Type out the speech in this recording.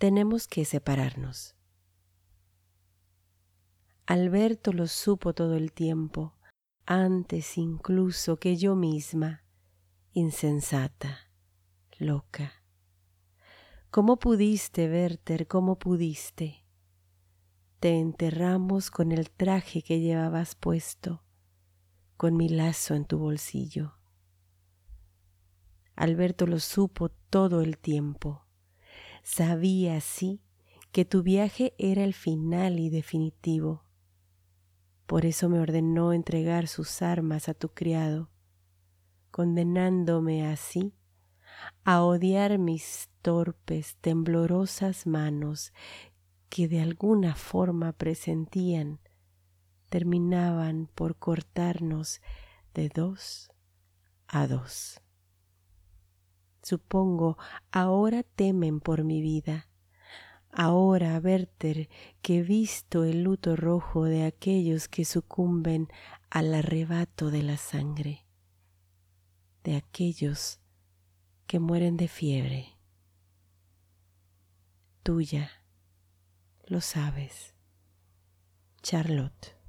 tenemos que separarnos. Alberto lo supo todo el tiempo, antes incluso que yo misma, insensata, loca. ¿Cómo pudiste, Werther? ¿Cómo pudiste? Te enterramos con el traje que llevabas puesto, con mi lazo en tu bolsillo. Alberto lo supo todo el tiempo. Sabía, sí, que tu viaje era el final y definitivo por eso me ordenó entregar sus armas a tu criado, condenándome así a odiar mis torpes, temblorosas manos que de alguna forma presentían terminaban por cortarnos de dos a dos. Supongo ahora temen por mi vida Ahora, Werther, que he visto el luto rojo de aquellos que sucumben al arrebato de la sangre, de aquellos que mueren de fiebre. Tuya, lo sabes, Charlotte.